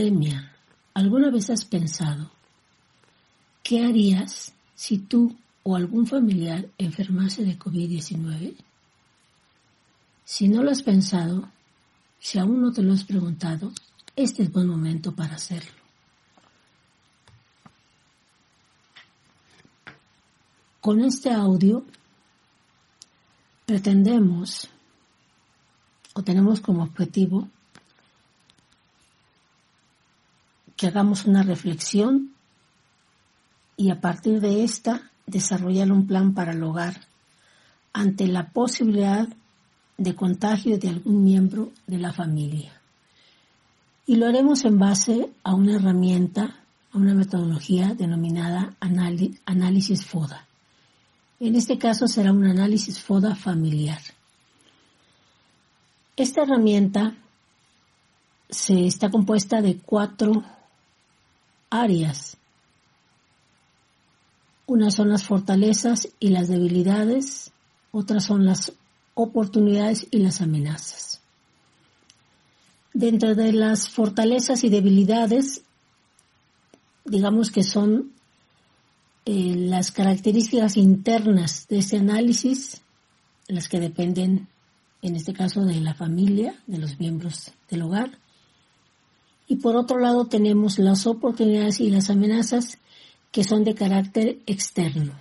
Pandemia, ¿alguna vez has pensado qué harías si tú o algún familiar enfermase de COVID-19? Si no lo has pensado, si aún no te lo has preguntado, este es buen momento para hacerlo. Con este audio pretendemos o tenemos como objetivo que hagamos una reflexión y a partir de esta desarrollar un plan para el hogar ante la posibilidad de contagio de algún miembro de la familia. Y lo haremos en base a una herramienta, a una metodología denominada análisis FODA. En este caso será un análisis FODA familiar. Esta herramienta se está compuesta de cuatro áreas. Unas son las fortalezas y las debilidades, otras son las oportunidades y las amenazas. Dentro de las fortalezas y debilidades, digamos que son eh, las características internas de ese análisis, las que dependen, en este caso, de la familia, de los miembros del hogar, y por otro lado tenemos las oportunidades y las amenazas que son de carácter externo.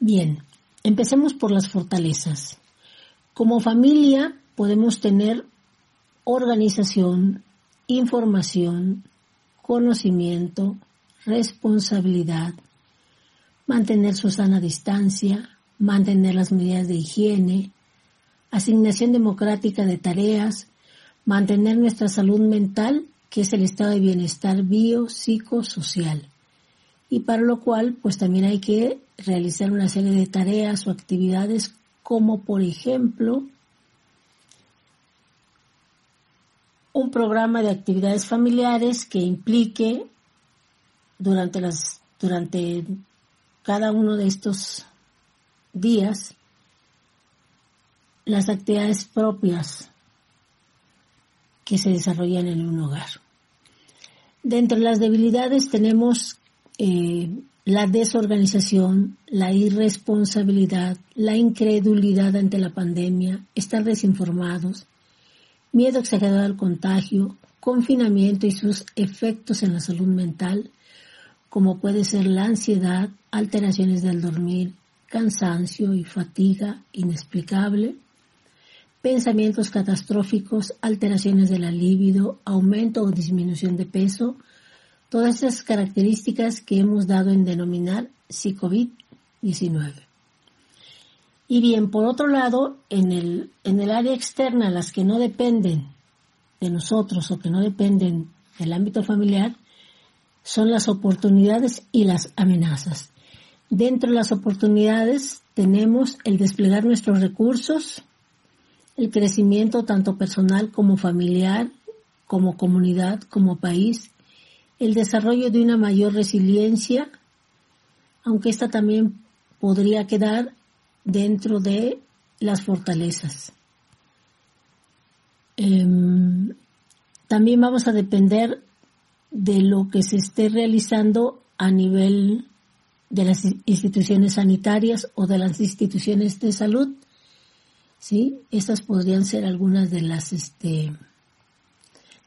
Bien, empecemos por las fortalezas. Como familia podemos tener organización, información, conocimiento, responsabilidad, mantener su sana distancia, mantener las medidas de higiene, asignación democrática de tareas, mantener nuestra salud mental, que es el estado de bienestar biopsicosocial. Y para lo cual, pues también hay que realizar una serie de tareas o actividades como por ejemplo un programa de actividades familiares que implique durante las durante cada uno de estos días las actividades propias que se desarrollan en un hogar. Dentro de las debilidades tenemos eh, la desorganización, la irresponsabilidad, la incredulidad ante la pandemia, estar desinformados, miedo exagerado al contagio, confinamiento y sus efectos en la salud mental, como puede ser la ansiedad, alteraciones del dormir, cansancio y fatiga inexplicable, pensamientos catastróficos, alteraciones de la libido, aumento o disminución de peso, todas esas características que hemos dado en denominar COVID-19. Y bien, por otro lado, en el, en el área externa, las que no dependen de nosotros o que no dependen del ámbito familiar, son las oportunidades y las amenazas. Dentro de las oportunidades tenemos el desplegar nuestros recursos, el crecimiento tanto personal como familiar, como comunidad, como país, el desarrollo de una mayor resiliencia, aunque esta también podría quedar dentro de las fortalezas. Em, también vamos a depender de lo que se esté realizando a nivel de las instituciones sanitarias o de las instituciones de salud ¿sí? Estas podrían ser algunas de las, este,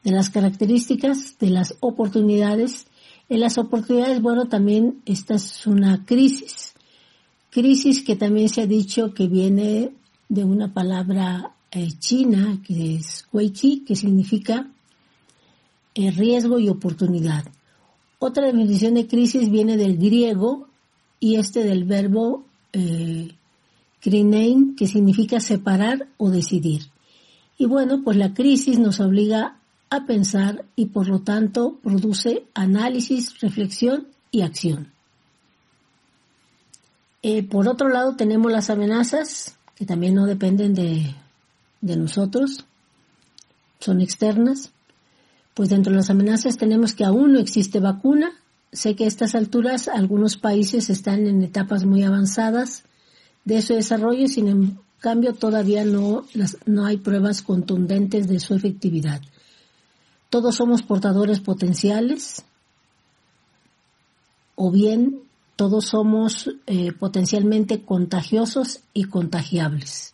de las características, de las oportunidades. En las oportunidades, bueno, también esta es una crisis. Crisis que también se ha dicho que viene de una palabra eh, china, que es Weiqi, que significa eh, riesgo y oportunidad. Otra definición de crisis viene del griego y este del verbo eh, que significa separar o decidir. Y bueno, pues la crisis nos obliga a pensar y por lo tanto produce análisis, reflexión y acción. Eh, por otro lado tenemos las amenazas que también no dependen de, de nosotros, son externas. Pues dentro de las amenazas tenemos que aún no existe vacuna. Sé que a estas alturas algunos países están en etapas muy avanzadas de su desarrollo, sin cambio todavía no, no hay pruebas contundentes de su efectividad. Todos somos portadores potenciales o bien todos somos eh, potencialmente contagiosos y contagiables.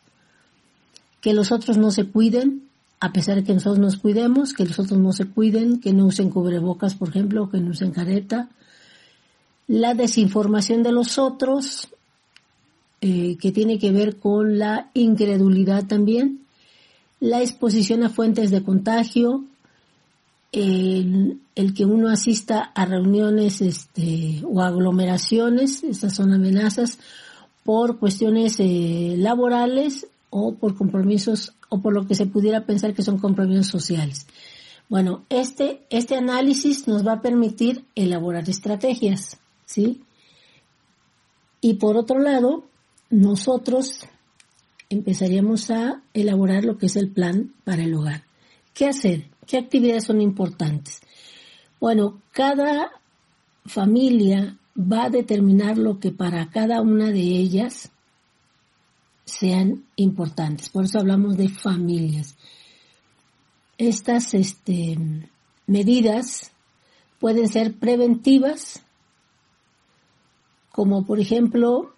Que los otros no se cuiden, a pesar de que nosotros nos cuidemos, que los otros no se cuiden, que no usen cubrebocas, por ejemplo, que no usen careta. La desinformación de los otros, eh, que tiene que ver con la incredulidad también. La exposición a fuentes de contagio, el, que uno asista a reuniones este, o aglomeraciones, estas son amenazas por cuestiones eh, laborales o por compromisos o por lo que se pudiera pensar que son compromisos sociales. Bueno, este, este análisis nos va a permitir elaborar estrategias, ¿sí? Y por otro lado, nosotros empezaríamos a elaborar lo que es el plan para el hogar. ¿Qué hacer? ¿Qué actividades son importantes? Bueno, cada familia va a determinar lo que para cada una de ellas sean importantes. Por eso hablamos de familias. Estas este, medidas pueden ser preventivas, como por ejemplo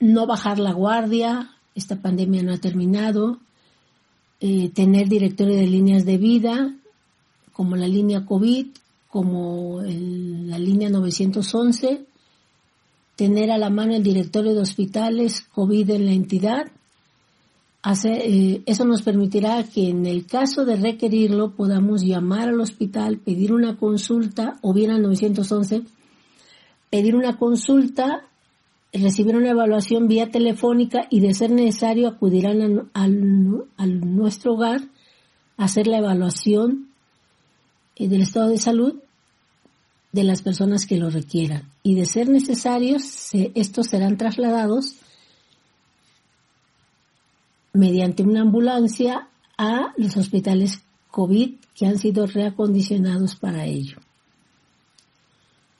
no bajar la guardia, esta pandemia no ha terminado, eh, tener directorio de líneas de vida, como la línea COVID, como la línea 911, tener a la mano el directorio de hospitales COVID en la entidad. Eh, eso nos permitirá que en el caso de requerirlo podamos llamar al hospital, pedir una consulta o bien al 911, pedir una consulta recibir una evaluación vía telefónica y de ser necesario acudirán a, nuestro hogar a hacer la evaluación eh, del estado de salud de las personas que lo requieran. Y de ser necesarios, estos serán trasladados mediante una ambulancia a los hospitales COVID que han sido reacondicionados para ello.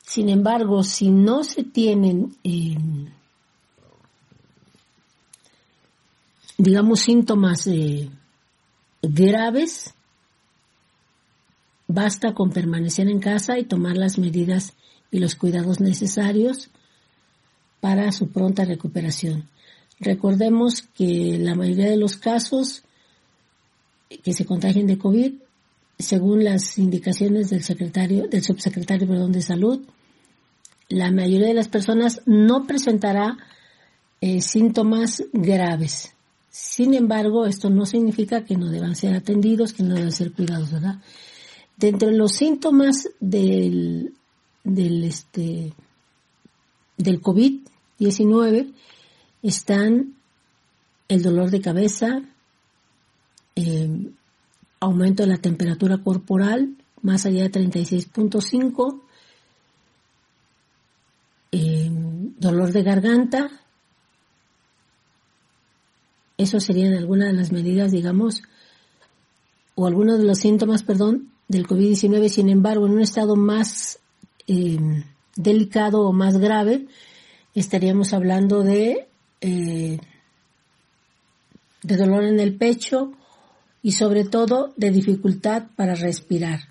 Sin embargo, si no se tienen, em, digamos, síntomas eh, graves, basta con permanecer en casa y tomar las medidas y los cuidados necesarios para su pronta recuperación. Recordemos que la mayoría de los casos que se contagien de COVID, según las indicaciones del secretario, del subsecretario perdón, de salud, la mayoría de las personas no presentará eh, síntomas graves. Sin embargo, esto no significa que no deban ser atendidos, que no deban ser cuidados, ¿verdad? Dentro de los síntomas del, del, este, del COVID-19 están el dolor de cabeza, eh, aumento de la temperatura corporal más allá de 36.5, dolor de garganta. Eso serían algunas de las medidas, digamos, o algunos de los síntomas, perdón, del COVID-19. Sin embargo, en un estado más em, delicado o más grave, estaríamos hablando de, eh, de dolor en el pecho y sobre todo de dificultad para respirar.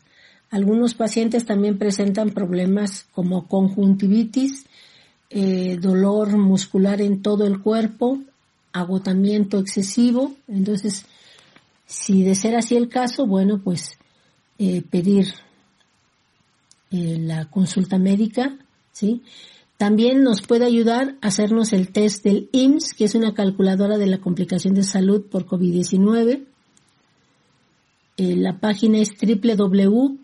Algunos pacientes también presentan problemas como conjuntivitis, eh, dolor muscular en todo el cuerpo, agotamiento excesivo. Entonces, si de ser así el caso, bueno, pues eh, pedir eh, la consulta médica, ¿sí? También nos puede ayudar a hacernos el test del IMSS, que es una calculadora de la complicación de salud por COVID-19. La página es www.ims.gov.mx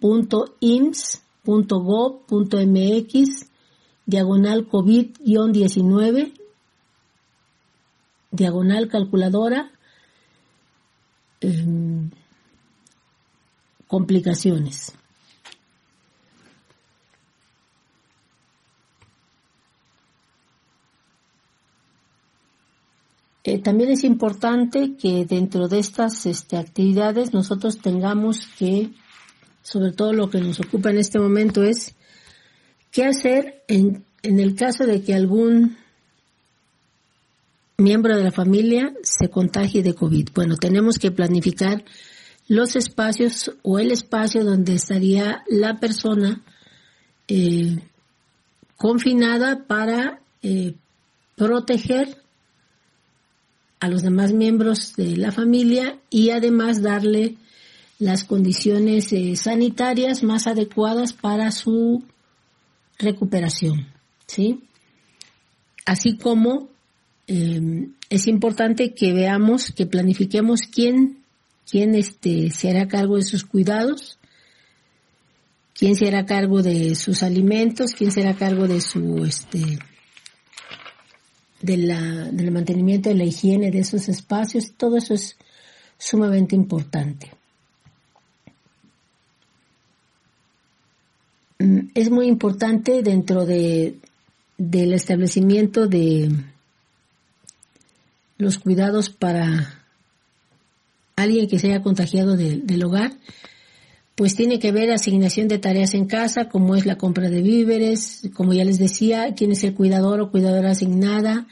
diagonal COVID-19, diagonal calculadora, em, complicaciones. Eh, también es importante que dentro de estas este, actividades nosotros tengamos que, sobre todo lo que nos ocupa en este momento es qué hacer en, en el caso de que algún miembro de la familia se contagie de COVID. Bueno, tenemos que planificar los espacios o el espacio donde estaría la persona eh, confinada para eh, proteger a los demás miembros de la familia y además darle las condiciones eh, sanitarias más adecuadas para su recuperación, ¿sí? Así como eh, es importante que veamos, que planifiquemos quién, quién este, se hará cargo de sus cuidados, quién se hará cargo de sus alimentos, quién se hará cargo de su, este, de la, del mantenimiento de la higiene de esos espacios, todo eso es sumamente importante. Mm, es muy importante dentro de, del establecimiento de los cuidados para alguien que se haya contagiado del hogar, pues tiene que ver asignación de tareas en casa, como es la compra de víveres, como ya les decía, quién es el cuidador o cuidadora asignada,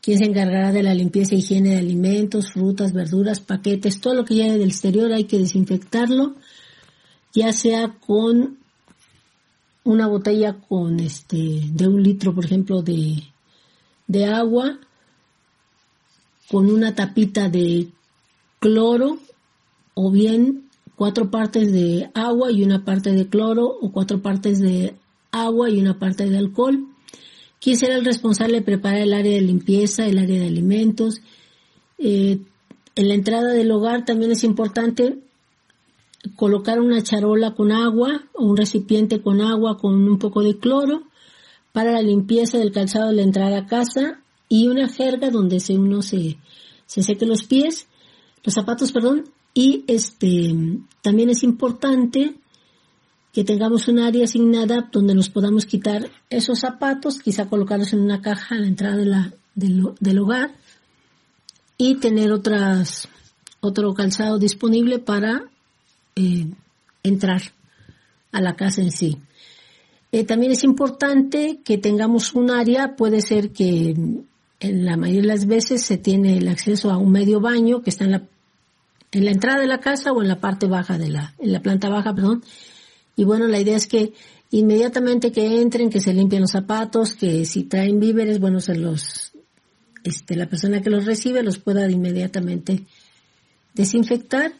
quién se encargará de la limpieza e higiene de alimentos, frutas, verduras, paquetes, todo lo que llegue del exterior hay que desinfectarlo, ya sea con una botella con este de un litro, por ejemplo, de, de agua, con una tapita de cloro o bien cuatro partes de agua y una parte de cloro o cuatro partes de agua y una parte de alcohol. ¿Quién será el responsable de preparar el área de limpieza, el área de alimentos? Eh, en la entrada del hogar también es importante colocar una charola con agua o un recipiente con agua con un poco de cloro para la limpieza del calzado de la entrada a casa y una jerga donde se uno se, se seque los pies, los zapatos, perdón, y este, también es importante que tengamos un área asignada donde nos podamos quitar esos zapatos, quizá colocarlos en una caja a la entrada de la, del, hogar y tener otras, otro calzado disponible para eh, entrar a la casa en sí. Eh, también es importante que tengamos un área, puede ser que en la mayoría de las veces se tiene el acceso a un medio baño que está en la en la entrada de la casa o en la parte baja de la, en la planta baja, perdón. Y bueno, la idea es que inmediatamente que entren, que se limpien los zapatos, que si traen víveres, bueno, se los, este, la persona que los recibe los pueda inmediatamente desinfectar,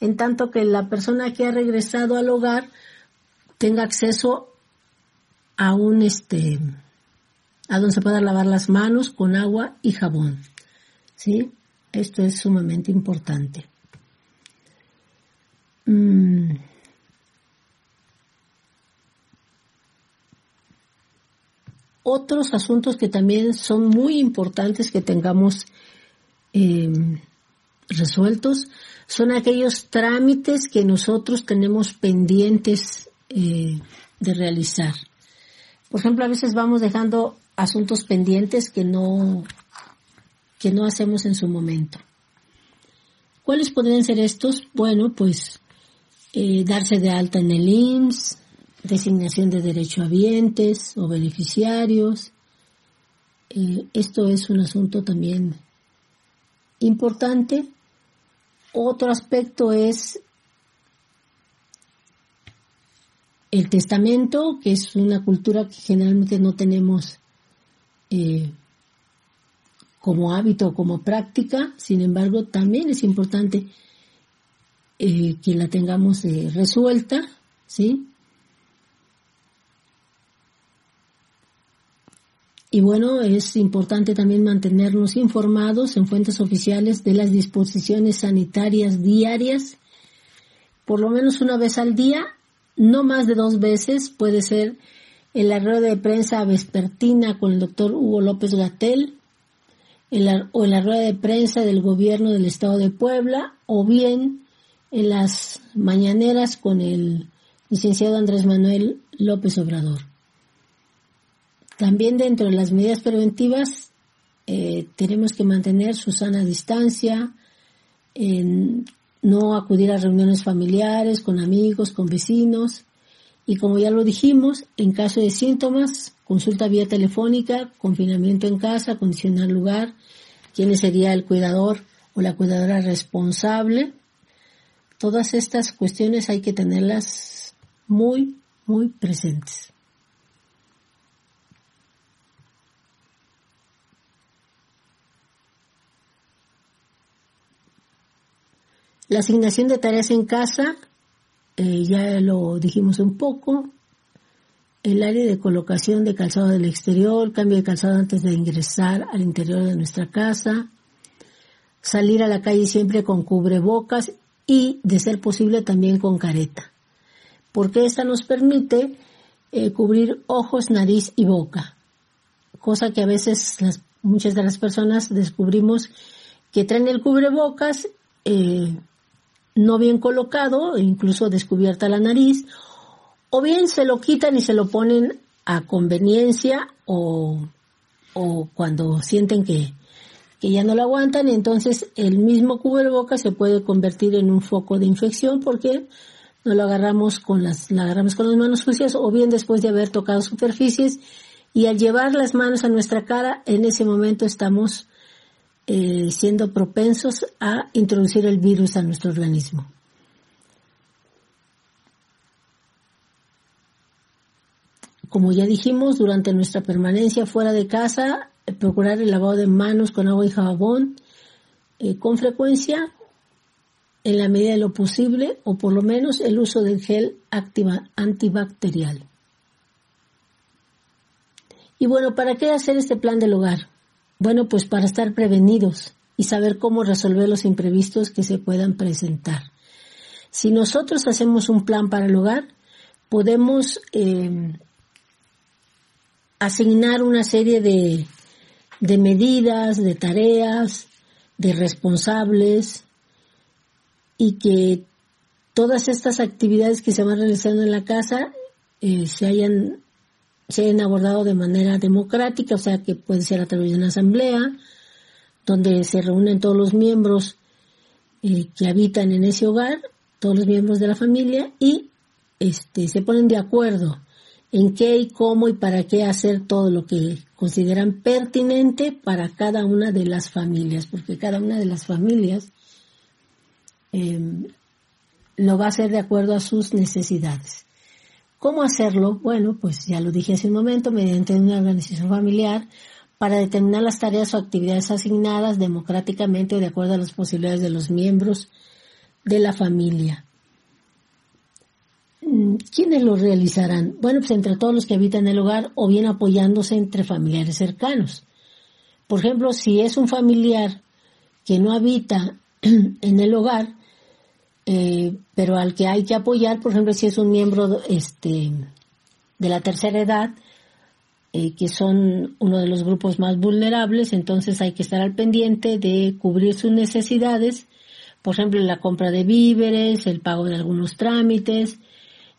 en tanto que la persona que ha regresado al hogar tenga acceso a un, este, a donde se pueda lavar las manos con agua y jabón. ¿Sí? Esto es sumamente importante. Mm. Otros asuntos que también son muy importantes que tengamos em, resueltos son aquellos trámites que nosotros tenemos pendientes eh, de realizar. Por ejemplo, a veces vamos dejando asuntos pendientes que no, que no hacemos en su momento. ¿Cuáles podrían ser estos? Bueno, pues eh, darse de alta en el IMSS, designación de derechohabientes o beneficiarios. Eh, esto es un asunto también importante. Otro aspecto es el testamento, que es una cultura que generalmente no tenemos eh, como hábito o como práctica, sin embargo, también es importante eh, que la tengamos eh, resuelta, ¿sí? Y bueno, es importante también mantenernos informados en fuentes oficiales de las disposiciones sanitarias diarias, por lo menos una vez al día, no más de dos veces, puede ser en la rueda de prensa vespertina con el doctor Hugo López Gatel, o en la rueda de prensa del gobierno del estado de Puebla, o bien en las mañaneras con el licenciado Andrés Manuel López Obrador. También dentro de las medidas preventivas eh, tenemos que mantener su sana distancia, no acudir a reuniones familiares, con amigos, con vecinos. Y como ya lo dijimos, en caso de síntomas, consulta vía telefónica, confinamiento en casa, condicionar lugar, quién sería el cuidador o la cuidadora responsable. Todas estas cuestiones hay que tenerlas muy, muy presentes. La asignación de tareas en casa, eh, ya lo dijimos un poco, el área de colocación de calzado del exterior, cambio de calzado antes de ingresar al interior de nuestra casa, salir a la calle siempre con cubrebocas y, de ser posible, también con careta, porque esta nos permite eh, cubrir ojos, nariz y boca, cosa que a veces muchas de las personas descubrimos que traen el cubrebocas eh, no bien colocado, incluso descubierta la nariz, o bien se lo quitan y se lo ponen a conveniencia o cuando sienten que, que ya no lo aguantan y entonces el mismo cubreboca se puede convertir en un foco de infección porque no lo agarramos con las, la agarramos con las manos sucias o bien después de haber tocado superficies y al llevar las manos a nuestra cara en ese momento estamos eh, siendo propensos a introducir el virus a nuestro organismo. Como ya dijimos, durante nuestra permanencia fuera de casa, procurar el lavado de manos con agua y jabón eh, con frecuencia, en la medida de lo posible, o por lo menos el uso del gel antibacterial. Y bueno, ¿para qué hacer este plan del hogar? Bueno, pues para estar prevenidos y saber cómo resolver los imprevistos que se puedan presentar. Si nosotros hacemos un plan para el hogar, podemos eh, asignar una serie de, de medidas, de tareas, de responsables y que todas estas actividades que se van realizando en la casa eh, se hayan se hayan abordado de manera democrática, o sea que puede ser a través de una asamblea, donde se reúnen todos los miembros eh, que habitan en ese hogar, todos los miembros de la familia, y este, se ponen de acuerdo en qué y cómo y para qué hacer todo lo que consideran pertinente para cada una de las familias, porque cada una de las familias em, lo va a hacer de acuerdo a sus necesidades. ¿Cómo hacerlo? Bueno, pues ya lo dije hace un momento, mediante una organización familiar para determinar las tareas o actividades asignadas democráticamente de acuerdo a las posibilidades de los miembros de la familia. Mm, ¿Quiénes lo realizarán? Bueno, pues entre todos los que habitan el hogar o bien apoyándose entre familiares cercanos. Por ejemplo, si es un familiar que no habita en el hogar, eh, pero al que hay que apoyar, por ejemplo, si es un miembro este, de la tercera edad, eh, que son uno de los grupos más vulnerables, entonces hay que estar al pendiente de cubrir sus necesidades, por ejemplo, la compra de víveres, el pago de algunos trámites,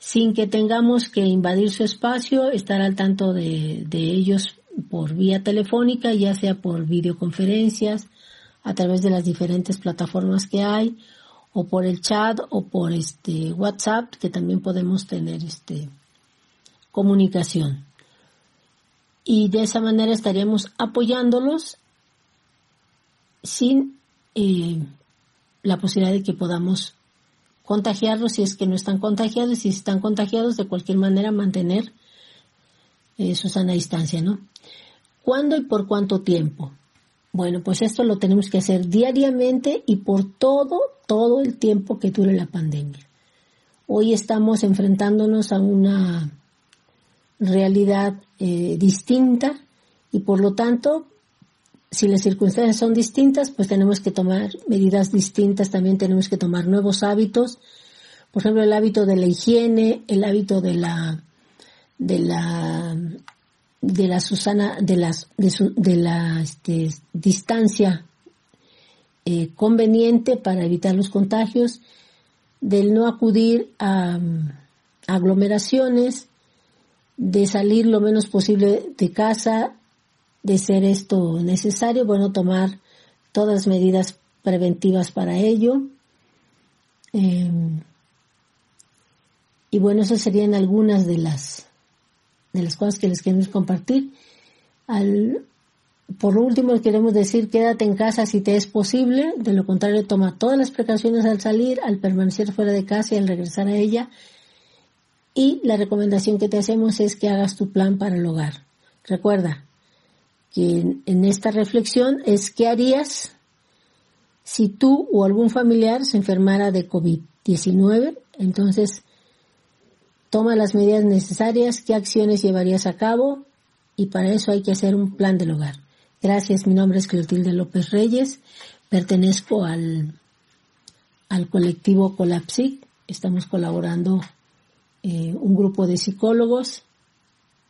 sin que tengamos que invadir su espacio, estar al tanto de, ellos por vía telefónica, ya sea por videoconferencias, a través de las diferentes plataformas que hay, o por el chat o por este WhatsApp que también podemos tener este comunicación. Y de esa manera estaríamos apoyándolos sin eh, la posibilidad de que podamos contagiarlos si es que no están contagiados, si están contagiados de cualquier manera mantener eh, su sana distancia, ¿no? ¿Cuándo y por cuánto tiempo? Bueno, pues esto lo tenemos que hacer diariamente y por todo, todo el tiempo que dure la pandemia. Hoy estamos enfrentándonos a una realidad eh, distinta y por lo tanto, si las circunstancias son distintas, pues tenemos que tomar medidas distintas, también tenemos que tomar nuevos hábitos, por ejemplo, el hábito de la higiene, el hábito de la, de la de la Susana, de las, de, la este, distancia eh, conveniente para evitar los contagios, del no acudir a, aglomeraciones, de salir lo menos posible de casa, de ser esto necesario, bueno, tomar todas las medidas preventivas para ello. Em, y bueno, esas serían algunas de las, de las cosas que les queremos compartir. Al, por último, queremos decir, quédate en casa si te es posible, de lo contrario, toma todas las precauciones al salir, al permanecer fuera de casa y al regresar a ella. Y la recomendación que te hacemos es que hagas tu plan para el hogar. Recuerda que en esta reflexión es qué harías si tú o algún familiar se enfermara de COVID-19. Entonces, toma las medidas necesarias, qué acciones llevarías a cabo y para eso hay que hacer un plan del hogar. Gracias, mi nombre es Clotilde López Reyes, pertenezco al, al colectivo Colapsic, estamos colaborando eh, un grupo de psicólogos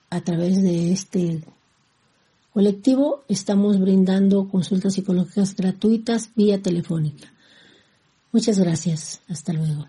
a través de este colectivo, estamos brindando consultas psicológicas gratuitas vía telefónica. Muchas gracias, hasta luego.